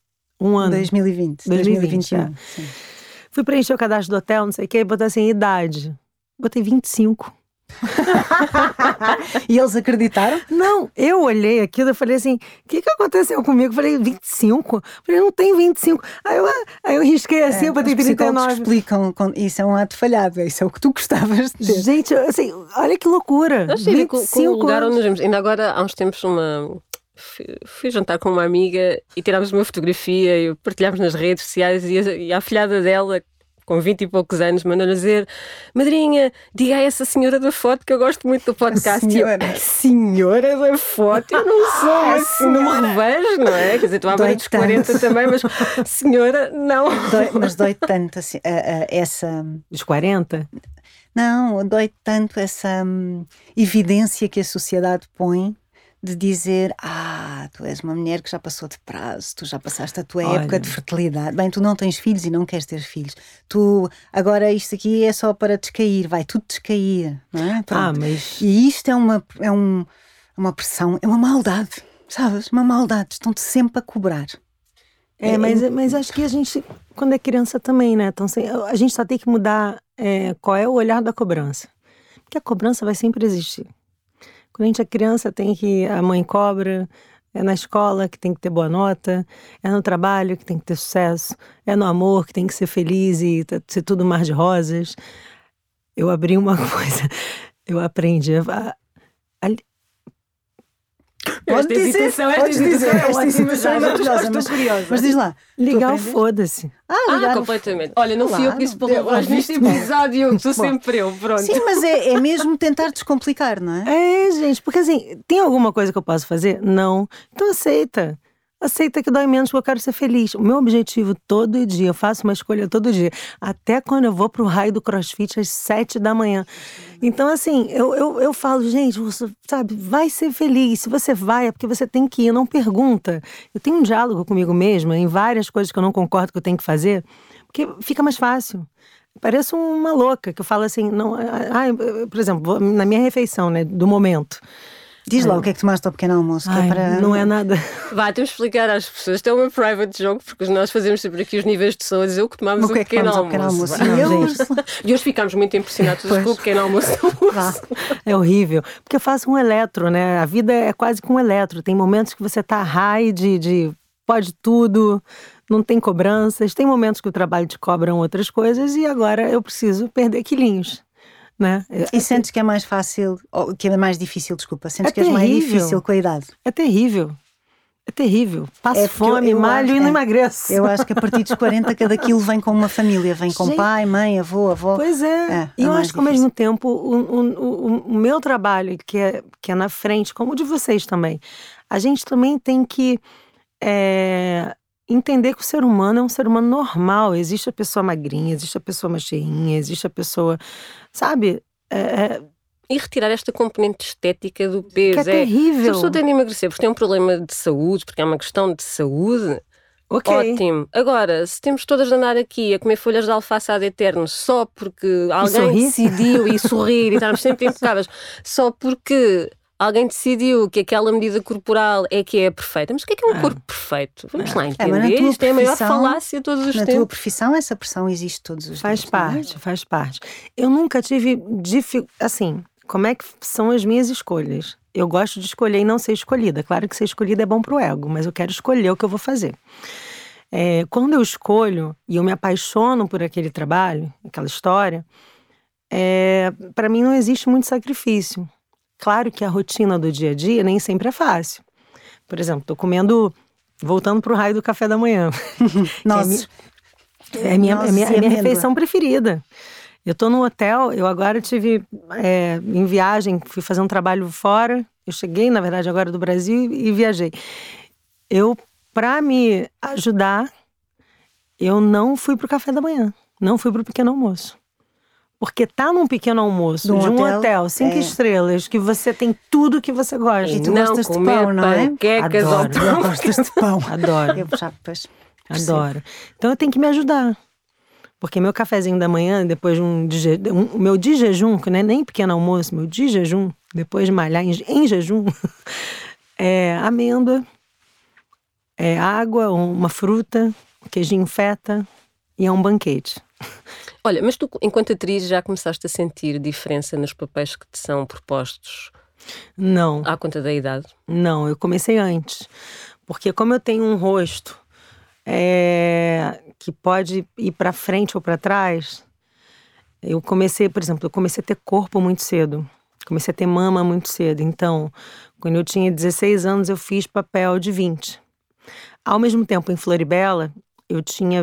Um ano. 2020. 2020 2021. É. Fui preencher o cadastro do hotel, não sei o que, botei assim, idade. Botei 25. e eles acreditaram? Não, eu olhei aquilo e falei assim: o que, que aconteceu comigo? Falei, 25? Falei, não tem 25. Aí eu, aí eu risquei assim, é, eu botei 39. explicam, isso é um ato falhado, isso é o que tu gostavas de ter. Gente, assim, olha que loucura. Eu achei 25 com, com o lugar onde nos vemos. Ainda agora, há uns tempos, uma. Fui, jantar com uma amiga e tirámos uma fotografia e partilhámos nas redes sociais e a, e a filhada dela com 20 e poucos anos, mandou-lhe dizer: Madrinha, diga a essa senhora da foto que eu gosto muito do podcast. A senhora, e eu, a senhora da foto, eu não sou, ah, assim, não me revejo, não é? Quer dizer, estou à beira dos 40 também, mas senhora, não. Dói, mas dói tanto assim, a, a, essa. Dos 40? Não, dói tanto essa hum, evidência que a sociedade põe de dizer: Ah, tu és uma mulher que já passou de prazo, tu já passaste a tua Olha. época de fertilidade. Bem, tu não tens filhos e não queres ter filhos. Tu, agora isto aqui é só para descair, vai tudo descair, não é? Ah, mas... E isto é uma, é um, uma pressão, é uma maldade, sabes? Uma maldade, estão-te sempre a cobrar. É, é, mas, mas acho que a gente, quando é criança também, né? Então, a gente só tem que mudar é, qual é o olhar da cobrança. Porque a cobrança vai sempre existir. A é criança, tem que. A mãe cobra, é na escola que tem que ter boa nota, é no trabalho que tem que ter sucesso, é no amor que tem que ser feliz e ser tudo mar de rosas. Eu abri uma coisa, eu aprendi a, a, Pode dizer, hesitação, esta hesitação, esta hesitação é maravilhosa, mas, curiosa. mas diz lá. Ligar o foda-se. Ah, ligar ah, completamente. Olha, não claro, fui eu que disse para mas neste episódio sou sempre eu, pronto. Sim, mas é, é mesmo tentar descomplicar, não é? É, gente, porque assim, tem alguma coisa que eu posso fazer? Não. Então aceita aceita que dói menos, porque eu quero ser feliz. O meu objetivo todo dia, eu faço uma escolha todo dia, até quando eu vou pro raio do crossfit às sete da manhã. Então, assim, eu, eu, eu falo, gente, você, sabe, vai ser feliz. Se você vai, é porque você tem que ir, não pergunta. Eu tenho um diálogo comigo mesma em várias coisas que eu não concordo que eu tenho que fazer, porque fica mais fácil. Pareço uma louca, que eu falo assim, não, ah, por exemplo, na minha refeição, né, do momento. Diz lá o que é que tomaste ao pequeno almoço. Ai, é para... Não é nada. Vá, temos de explicar às pessoas. Isto é uma private jogo, porque nós fazemos sempre aqui os níveis de saúde. Eu que tomamos o, que é que pequeno, almoço. pequeno almoço. E hoje ficámos muito impressionados com o pequeno almoço. É horrível. Porque eu faço um eletro, né? A vida é quase com um eletro. Tem momentos que você tá high de, de pode tudo, não tem cobranças. Tem momentos que o trabalho te cobram outras coisas e agora eu preciso perder quilinhos. Né? E sentes que é mais fácil, ou que é mais difícil, desculpa, sentes é que é mais difícil com a idade? É terrível. É terrível. Passo é fome, eu, malho e não é, emagreço. Eu acho que a partir dos 40 cada quilo vem com uma família, vem com Gente, pai, mãe, avô, avó. Pois é. é e eu acho que ao mesmo tempo o, o, o, o, meu trabalho, que é, que é na frente, como o de vocês também, a gente também tem que é, entender que o ser humano é um ser humano normal. Existe a pessoa magrinha, existe a pessoa mais cheinha, existe a pessoa, sabe? É, é... E retirar esta componente estética do peso. Que é, é terrível. Se a pessoa tem de emagrecer porque tem um problema de saúde, porque é uma questão de saúde, Okay. Ótimo. Agora, se temos todas de andar aqui a comer folhas de alface ad eterno só porque alguém decidiu e sorrir e estarmos sempre impecáveis, só porque alguém decidiu que aquela medida corporal é que é perfeita. Mas o que é, que é um ah. corpo perfeito? Vamos lá é, entender. É, Isto é a maior falácia de todos os na tempos. Na tua profissão, essa pressão existe todos os faz dias. Faz parte, é? faz parte. Eu nunca tive dificuldade. Assim, como é que são as minhas escolhas? Eu gosto de escolher e não ser escolhida. Claro que ser escolhida é bom pro ego, mas eu quero escolher o que eu vou fazer. É, quando eu escolho e eu me apaixono por aquele trabalho, aquela história, é, para mim não existe muito sacrifício. Claro que a rotina do dia a dia nem sempre é fácil. Por exemplo, estou comendo, voltando para o raio do café da manhã. Nossa. É, é minha, Nossa, é minha, é minha refeição preferida. Eu estou no hotel, eu agora tive é, em viagem, fui fazer um trabalho fora. Eu cheguei, na verdade, agora do Brasil e viajei. Eu, para me ajudar, eu não fui para o café da manhã, não fui para o pequeno almoço. Porque tá num pequeno almoço de um hotel, hotel cinco é. estrelas, que você tem tudo que você gosta. E tu não gostas de pão, não é? Adoro. Eu gostas de pão. Adoro. Eu já, pois, Adoro. Então eu tenho que me ajudar. Porque meu cafezinho da manhã, depois de um, de, um meu de jejum, que não é nem pequeno almoço, meu de jejum, depois de malhar em, em jejum, é amêndoa, é água, uma fruta, queijinho feta e é um banquete. Olha, mas tu, enquanto atriz, já começaste a sentir diferença nos papéis que te são propostos? Não. À conta da idade? Não, eu comecei antes. Porque como eu tenho um rosto é, que pode ir para frente ou para trás, eu comecei, por exemplo, eu comecei a ter corpo muito cedo. Comecei a ter mama muito cedo. Então, quando eu tinha 16 anos, eu fiz papel de 20. Ao mesmo tempo, em Floribela, eu tinha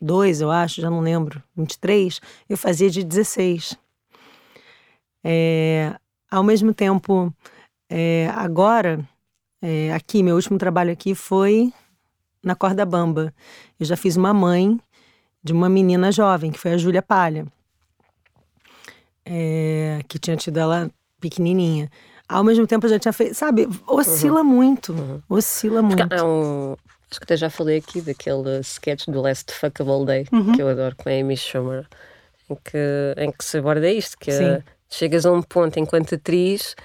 22, eu acho, já não lembro, 23, eu fazia de 16. É, ao mesmo tempo, é, agora, é, aqui, meu último trabalho aqui foi na Corda Bamba. Eu já fiz uma mãe de uma menina jovem, que foi a Júlia Palha, é, que tinha tido ela pequenininha. Ao mesmo tempo, eu já tinha feito, sabe, oscila uhum. muito, uhum. oscila muito. Há um, acho que até já falei aqui daquele sketch do Last Fuckable Day, uhum. que eu adoro, com a Amy Schumer, em que, em que se aborda isto, que chegas a um ponto enquanto atriz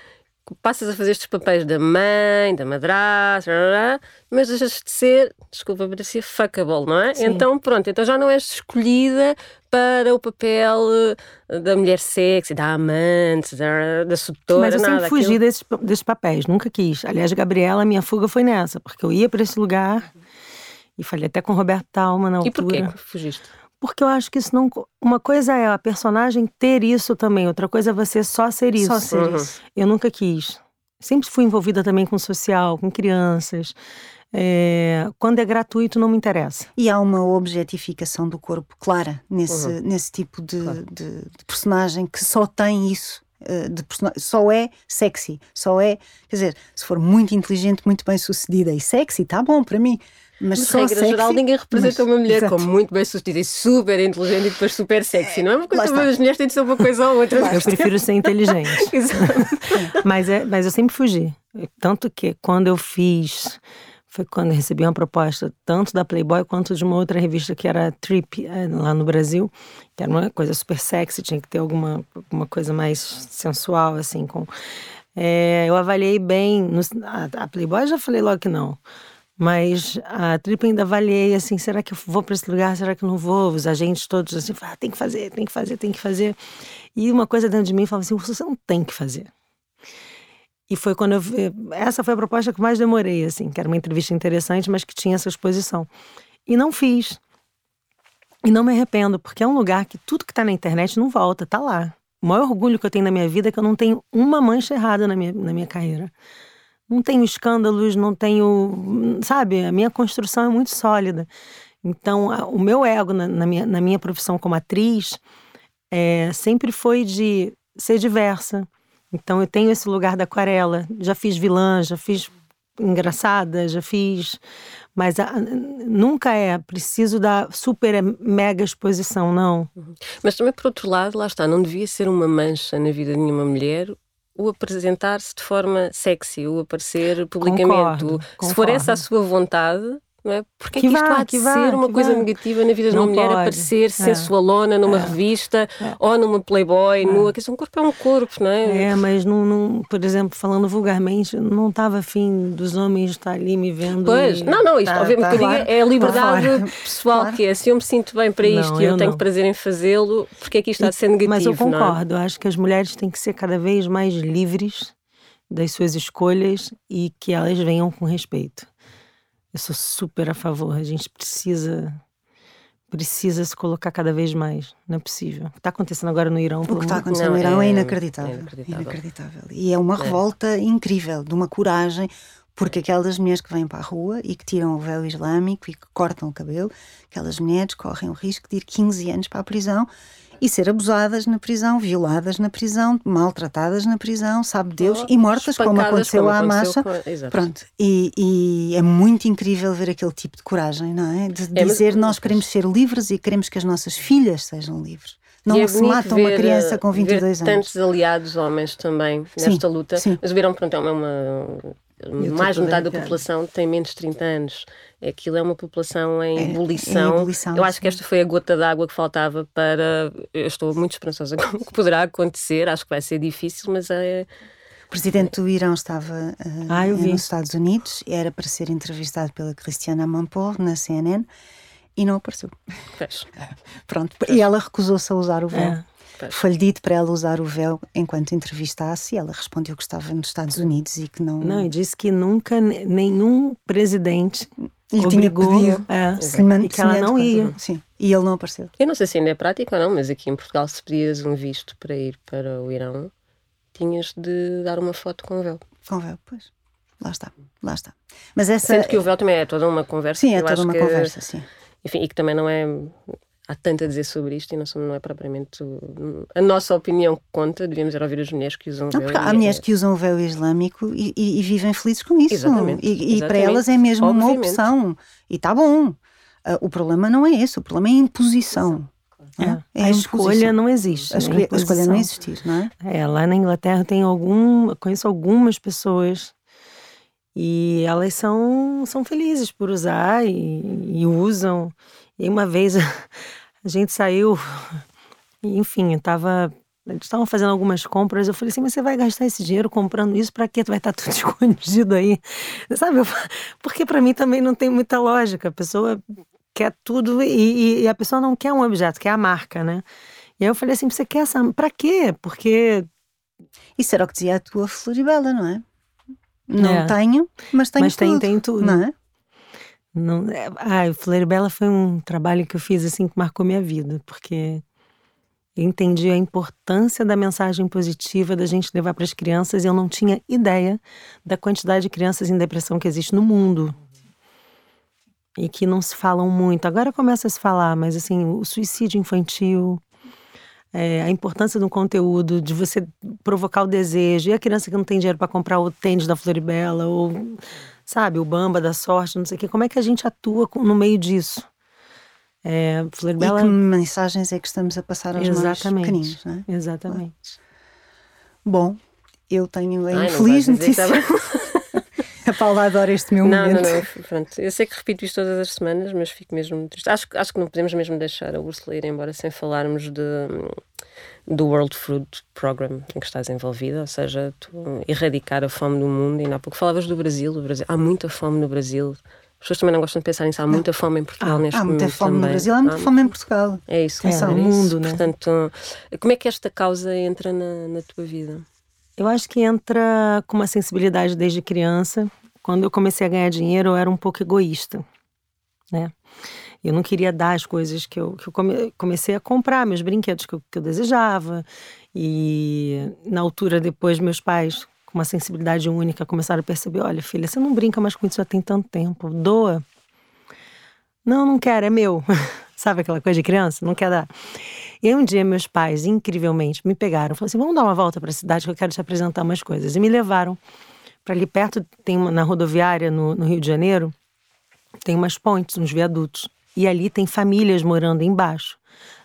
passas a fazer estes papéis da mãe, da madrasta, mas deixas de ser, desculpa, parecia fuckable, não é? Sim. Então, pronto, então já não és escolhida para o papel eh, da mulher sexy, da amante, da, da sedutora, Mas eu nada, sempre fugi aquilo... desses, desses papéis, nunca quis. Aliás, Gabriela, minha fuga foi nessa, porque eu ia para esse lugar e falei até com Roberto Talma na altura. E por que fugiste? Porque eu acho que isso não. Uma coisa é a personagem ter isso também, outra coisa é você só ser isso. Só ser uhum. isso. Eu nunca quis. Sempre fui envolvida também com social, com crianças. É, quando é gratuito, não me interessa. E há uma objetificação do corpo clara nesse, uhum. nesse tipo de, claro. de, de, personagem que só tem isso. Eh, de só é sexy, só é, quer dizer, se for muito inteligente, muito bem sucedida e sexy, tá bom para mim. Mas, mas regra sexy, geral, ninguém representa mas, uma mulher exato. como muito bem sucedida e super inteligente e depois super sexy. Não é uma coisa que as mulheres têm de ser uma coisa ou outra. Eu prefiro ser inteligente. mas, é, mas eu sempre fugi. Tanto que quando eu fiz. Foi quando recebi uma proposta tanto da Playboy quanto de uma outra revista que era Trip, é, lá no Brasil, que era uma coisa super sexy, tinha que ter alguma, alguma coisa mais sensual, assim. com é, Eu avaliei bem. No, a, a Playboy já falei logo que não. Mas a tripa ainda avaliei assim, será que eu vou para esse lugar, será que não vou? Os agentes todos assim, ah, tem que fazer, tem que fazer, tem que fazer. E uma coisa dentro de mim falava assim, você não tem que fazer. E foi quando eu essa foi a proposta que mais demorei assim, que era uma entrevista interessante, mas que tinha essa exposição. E não fiz. E não me arrependo, porque é um lugar que tudo que está na internet não volta, tá lá. O maior orgulho que eu tenho na minha vida é que eu não tenho uma mancha errada na minha, na minha carreira não tenho escândalos, não tenho. Sabe, a minha construção é muito sólida. Então, a, o meu ego na, na, minha, na minha profissão como atriz é, sempre foi de ser diversa. Então, eu tenho esse lugar da aquarela. Já fiz vilã, já fiz engraçada, já fiz. Mas a, nunca é preciso da super mega exposição, não. Uhum. Mas também, por outro lado, lá está, não devia ser uma mancha na vida de nenhuma mulher o apresentar-se de forma sexy, o aparecer publicamente. Concordo, concordo. Se for essa a sua vontade, não é? Porque que é que isto vá, há de vá, ser uma coisa vá. negativa na vida de uma mulher pode. aparecer é. sensualona numa é. revista é. ou numa Playboy, é. nua? Que um corpo é um corpo, não é? É, mas não, não por exemplo, falando vulgarmente, não estava afim dos homens estar ali me vendo. Pois, não, não, isto tá, obviamente tá, que é a liberdade pessoal claro. que é. Se eu me sinto bem para isto não, e eu, eu tenho prazer em fazê-lo, porque é que isto está a ser negativo? Mas eu é? concordo, acho que as mulheres têm que ser cada vez mais livres das suas escolhas e que elas venham com respeito. Eu sou super a favor. A gente precisa precisa se colocar cada vez mais. Não é possível. O que está acontecendo agora no Irão... O que está acontecendo não, no Irão é, é, inacreditável. é, inacreditável. inacreditável. E é uma é. revolta incrível, de uma coragem, porque aquelas mulheres que vêm para a rua e que tiram o véu islâmico e que cortam o cabelo, aquelas mulheres correm o risco de ir 15 anos para a prisão e ser abusadas na prisão, violadas na prisão, maltratadas na prisão, sabe Deus, oh, e mortas, como aconteceu como à Massa. Com... Pronto. E, e, é muito incrível ver aquele tipo de coragem, não é? De é, dizer mas... nós queremos ser livres e queremos que as nossas filhas sejam livres. Não e é se mata uma criança com 22 ver anos. Tantos aliados homens também nesta sim, luta, sim. mas viram, pronto, é uma, mais de metade da população tem menos de 30 anos. Aquilo é uma população em, é, ebulição. em ebulição. Eu acho que esta foi a gota d'água que faltava para. Eu estou muito esperançosa com o que poderá acontecer. Acho que vai ser difícil, mas é. O presidente do Irão estava uh, Ah, nos Estados Unidos, era para ser entrevistado pela Cristiana Amanpour na CNN e não apareceu. Pois. Pronto, e ela recusou-se a usar o véu. É. Foi-lhe dito para ela usar o véu enquanto entrevistasse e ela respondeu que estava nos Estados Unidos e que não. Não, e disse que nunca ne- nenhum presidente Lhe tinha pedido é, e que ela não ia. Sim, e ele não apareceu. Eu não sei se ainda é prático ou não, mas aqui em Portugal, se pedias um visto para ir para o Irão, tinhas de dar uma foto com o véu. Com véu, pois. Lá está, lá está. Mas essa. Sendo que o véu também é toda uma conversa. Sim, é toda uma que- conversa, sim. Enfim, e que também não é. Há tanto a dizer sobre isto e não, não é propriamente a nossa opinião que conta. Devíamos ir ouvir as mulheres que usam o véu. há mulheres que usam o véu islâmico e, e- e vivem felizes com isso. Exatamente, E, e para exatamente. elas é mesmo uma Obviamente. opção. E está bom. Ah, o problema não é esse, o problema é a imposição. não É. É a imposição. escolha não existe. A, né? escolha, a escolha não Imposição. existir, não é? É, lá na Inglaterra tem algum, conheço algumas pessoas e elas são, são felizes por usar e, e usam. E uma vez a gente saiu, enfim, eu tava, eles estavam fazendo algumas compras, eu falei assim, mas você vai gastar esse dinheiro comprando isso pra quê? Tu vai estar tudo escondido aí, sabe? Porque pra mim também não tem muita lógica, a pessoa quer tudo e, e- a pessoa não quer um objeto, quer a marca, né? E aí eu falei assim, você quer essa, pra quê? Porque Isso era o que dizia a tua Floribela, não é? Não É. tenho, mas tenho Mas tem- tudo. tem tudo. Não é? Não, ai, o Floribela foi um trabalho que eu fiz assim que marcou minha vida, porque eu entendi a importância da mensagem positiva da gente levar para as crianças e eu não tinha ideia da quantidade de crianças em depressão que existe no mundo. E que não se falam muito. Agora começa a se falar, mas assim, o suicídio infantil, é, a importância do conteúdo, de você provocar o desejo, e a criança que não tem dinheiro para comprar o tênis da Floribela, ou, sabe, o bamba da sorte, não sei o quê, como é que a gente atua com- no meio disso? É, Floribela. E que mensagens é que estamos a passar aos mais Exatamente. pequeninos, não é? Exatamente. Bom, eu tenho a Ai, infeliz notícia. a Paula adora este meu Não, não, momento. não. Pronto. Eu sei que repito isto todas as semanas, mas fico mesmo triste. Acho, acho que não podemos mesmo deixar a Ursula ir embora sem falarmos de, do World Food Program em que estás envolvida, ou seja, tu erradicar a fome do mundo. E ainda há pouco falavas do Brasil, o Brasil. Há muita fome no Brasil. As pessoas também não gostam de pensar nisso. Há muita fome em Portugal Há, neste há muita momento. fome no também. Brasil, há muita fome em Portugal. É isso, É, é, no isso. mundo, né? Portanto, como é que esta causa entra na, na tua vida? Eu acho que entra com uma sensibilidade desde criança. Quando eu comecei a ganhar dinheiro, eu era um pouco egoísta, né? Eu não queria dar as coisas que eu, que eu come- comecei a comprar, meus brinquedos que eu, que eu desejava. E na altura, depois, meus pais, com uma sensibilidade única, começaram a perceber: olha, filha, você não brinca mais com isso já tem tanto tempo, doa. Não, não quero, é meu. Sabe aquela coisa de criança? Não quer dar. E aí um dia meus pais, incrivelmente, me pegaram. Falaram assim, vamos dar uma volta para a cidade que eu quero te apresentar umas coisas. E me levaram para ali perto, tem uma, na rodoviária no, no Rio de Janeiro, tem umas pontes, uns viadutos. E ali tem famílias morando embaixo,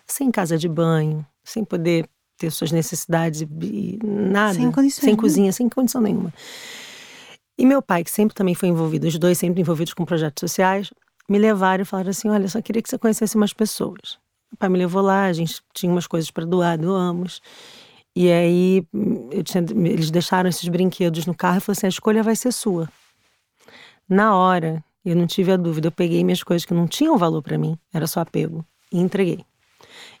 sem casa de banho, sem poder ter suas necessidades e, nada. Sem condições Sem cozinha, sem condição nenhuma. E meu pai, que sempre também foi envolvido, os dois sempre envolvidos com projetos sociais, me levaram e falaram assim: olha, só queria que você conhecesse umas pessoas. Meu pai me levou lá, a gente tinha umas coisas para doar, doamos. E aí tinha- eles deixaram esses brinquedos no carro e falaram assim: a escolha vai ser sua. Na hora, eu não tive a dúvida, eu peguei minhas coisas que não tinham valor para mim, era só apego, e entreguei.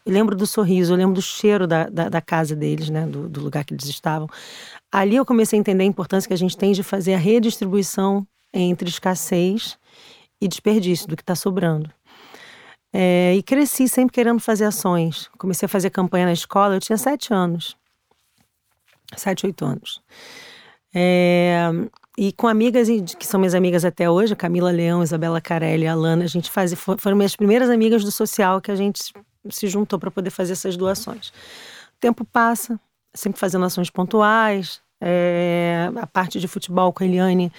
Eu lembro do sorriso, eu lembro do cheiro da, da, da casa deles, né, do, do lugar que eles estavam. Ali eu comecei a entender a importância que a gente tem de fazer a redistribuição entre escassez e desperdício do que está sobrando. É, e cresci sempre querendo fazer ações. Comecei a fazer campanha na escola, eu tinha sete anos. Sete, oito anos. É, e com amigas que são minhas amigas até hoje, Camila Leão, Isabela Carelli, Alana, a gente faz, fo- foram minhas primeiras amigas do social que a gente se juntou para poder fazer essas doações. O tempo passa, sempre fazendo ações pontuais, é, a parte de futebol com a Eliane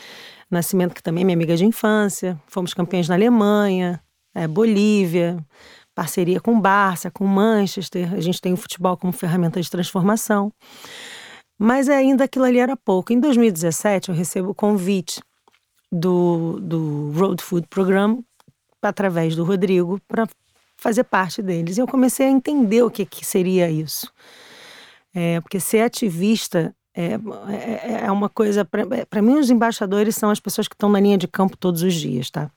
Nascimento, que também é minha amiga de infância, fomos campeões na Alemanha, é, Bolívia, parceria com Barça, com Manchester, a gente tem o futebol como ferramenta de transformação. Mas ainda aquilo ali era pouco. Em 2017, eu recebo o convite do, do Road Food Program, através do Rodrigo, para fazer parte deles. E eu comecei a entender o que, que seria isso. É, porque ser ativista é, é, é uma coisa. Para mim, os embaixadores são as pessoas que estão na linha de campo todos os dias, tá?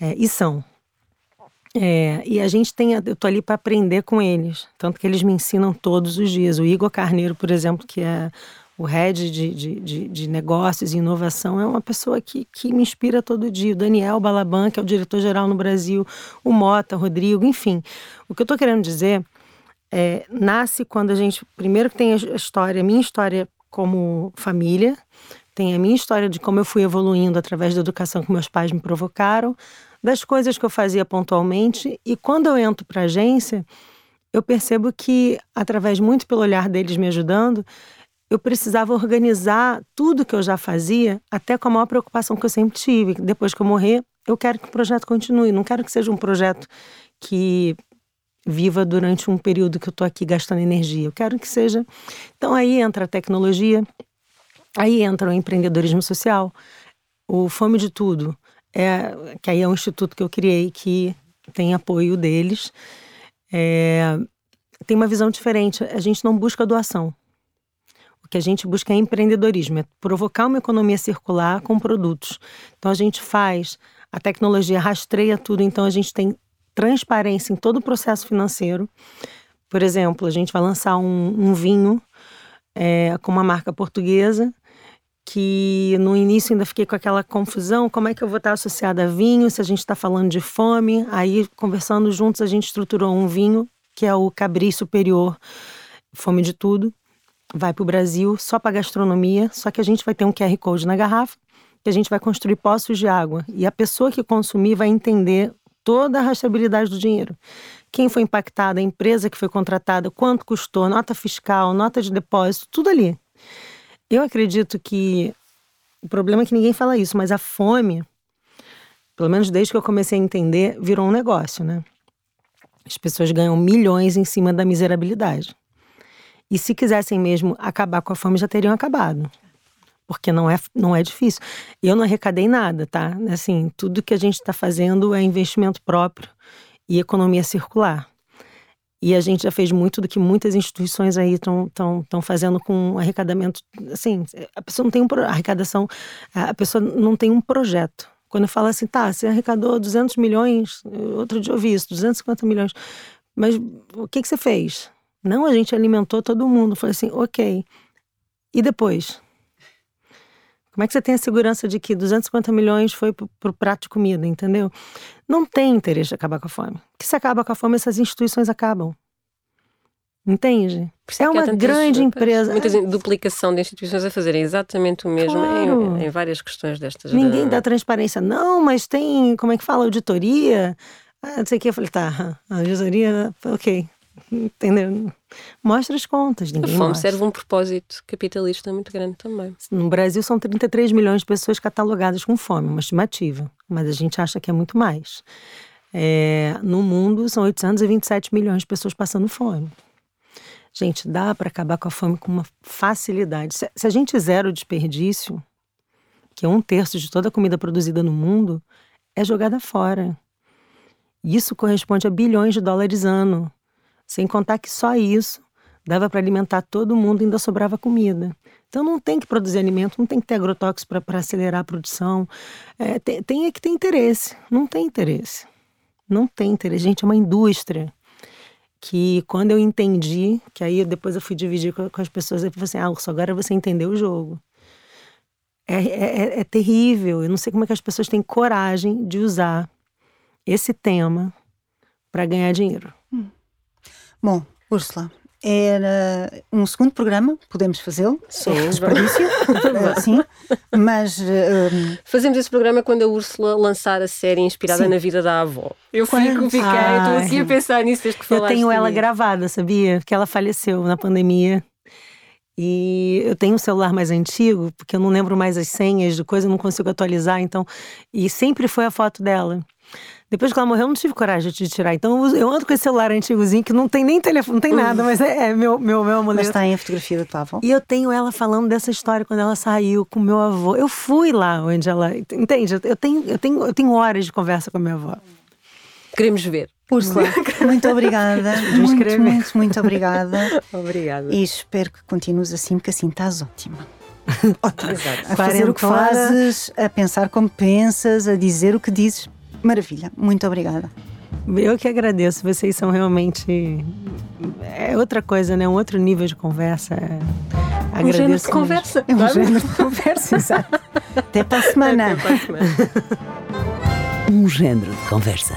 É, e são. É, e a gente tem, eu tô ali para aprender com eles, tanto que eles me ensinam todos os dias. O Igor Carneiro, por exemplo, que é o head de, de, de, de negócios e inovação, é uma pessoa que, que me inspira todo dia. O Daniel Balaban, que é o diretor-geral no Brasil, o Mota, Rodrigo, enfim. O que eu estou querendo dizer é, nasce quando a gente, primeiro tem a história, a minha história como família, tem a minha história de como eu fui evoluindo através da educação que meus pais me provocaram, das coisas que eu fazia pontualmente. E quando eu entro para a agência, eu percebo que, através muito pelo olhar deles me ajudando, eu precisava organizar tudo que eu já fazia, até com a maior preocupação que eu sempre tive. Depois que eu morrer, eu quero que o projeto continue. Não quero que seja um projeto que viva durante um período que eu estou aqui gastando energia. Eu quero que seja. Então aí entra a tecnologia, aí entra o empreendedorismo social, o Fome de Tudo é, que aí é um instituto que eu criei que tem apoio deles. É, tem uma visão diferente. A gente não busca doação. O que a gente busca é empreendedorismo, é provocar uma economia circular com produtos. Então a gente faz, a tecnologia rastreia tudo, então a gente tem transparência em todo o processo financeiro. Por exemplo, a gente vai lançar um, um vinho é, com uma marca portuguesa que no início ainda fiquei com aquela confusão, como é que eu vou estar associada a vinho, se a gente está falando de fome. Aí, conversando juntos, a gente estruturou um vinho, que é o Cabri Superior, Fome de Tudo. Vai para o Brasil só para gastronomia, só que a gente vai ter um QR Code na garrafa, que a gente vai construir poços de água. E a pessoa que consumir vai entender toda a rastreabilidade do dinheiro. Quem foi impactado, a empresa que foi contratada, quanto custou, nota fiscal, nota de depósito, tudo ali. Eu acredito que o problema é que ninguém fala isso, mas a fome, pelo menos desde que eu comecei a entender, virou um negócio, né? As pessoas ganham milhões em cima da miserabilidade. E se quisessem mesmo acabar com a fome, já teriam acabado. Porque não é, não é difícil. Eu não arrecadei nada, tá? Assim, tudo que a gente está fazendo é investimento próprio e economia circular. E a gente já fez muito do que muitas instituições aí estão fazendo com arrecadamento. Assim, a pessoa não tem um arrecadação, a pessoa não tem um projeto. Quando eu falo assim, tá, você arrecadou 200 milhões, outro dia eu vi isso, 250 milhões, mas o que, que você fez? Não, a gente alimentou todo mundo. Eu falei assim, ok. E depois? Como é que você tem a segurança de que 250 milhões foi para o prato de comida, entendeu? Não tem interesse de acabar com a fome. Porque se acaba com a fome, essas instituições acabam. Entende? É, é uma grande empresa. Muita duplicação de instituições a fazerem exatamente o mesmo claro. em, em, várias questões destas. Ninguém da... dá transparência. Não, mas tem, como é que fala, auditoria. Ah, não sei o que. Eu falei, tá, a auditoria, ok. Mostra as contas, ninguém A fome mostra. serve um propósito capitalista muito grande também. No Brasil são 33 milhões de pessoas catalogadas com fome, uma estimativa, mas a gente acha que é muito mais. É, no mundo são 827 milhões de pessoas passando fome. Gente, dá para acabar com a fome com uma facilidade. Se, se a gente zera o desperdício, que é um terço de toda a comida produzida no mundo, é jogada fora. Isso corresponde a bilhões de dólares ano. Sem contar que só isso dava para alimentar todo mundo e ainda sobrava comida. Então não tem que produzir alimento, não tem que ter agrotóxicos para acelerar a produção. É, tem, tem é que ter interesse. Não tem interesse. Não tem interesse. Gente, é uma indústria que quando eu entendi, que aí depois eu fui dividir com, com as pessoas, eu falei assim, ah, agora você entendeu o jogo. É, é, é, é terrível. Eu não sei como é que as pessoas têm coragem de usar esse tema para ganhar dinheiro. Hum. Bom, Úrsula, era um segundo programa, podemos fazê-lo, sim, desperdício, uh, sim, mas... Uh, Fazemos esse programa quando a Úrsula lançar a série inspirada sim. na vida da avó. Eu fico, fiquei, estou aqui a pensar nisso desde que falaste. Eu tenho ela gravada, sabia? Porque ela faleceu na pandemia. E eu tenho um celular mais antigo, porque eu não lembro mais as senhas de coisa, eu não consigo atualizar, então... E sempre foi a foto dela. Depois que ela morreu, eu não tive coragem de tirar. Então eu ando com esse celular antigozinho que não tem nem telefone, não tem nada, mas é, é meu, meu, meu amuleto. Mas está aí a fotografia da tua avó. E eu tenho ela falando dessa história quando ela saiu com meu avô. Eu fui lá onde ela. Entende? Eu tenho, eu tenho, eu tenho horas de conversa com a minha avó. Queremos ver. Úrsula, muito obrigada. muito, muito, muito obrigada. Obrigada. E espero que continues assim, porque assim estás ótima. Ótima. Exato. A fazer o que fazes, a pensar como pensas, a dizer o que dizes. Maravilha. Muito obrigada. Eu que agradeço. Vocês são realmente. É outra coisa, né? Um outro nível de conversa. Agradeço um gênero de conversa. É um gênero de conversa, exato. Até para a semana. Até para a semana. um gênero de conversa.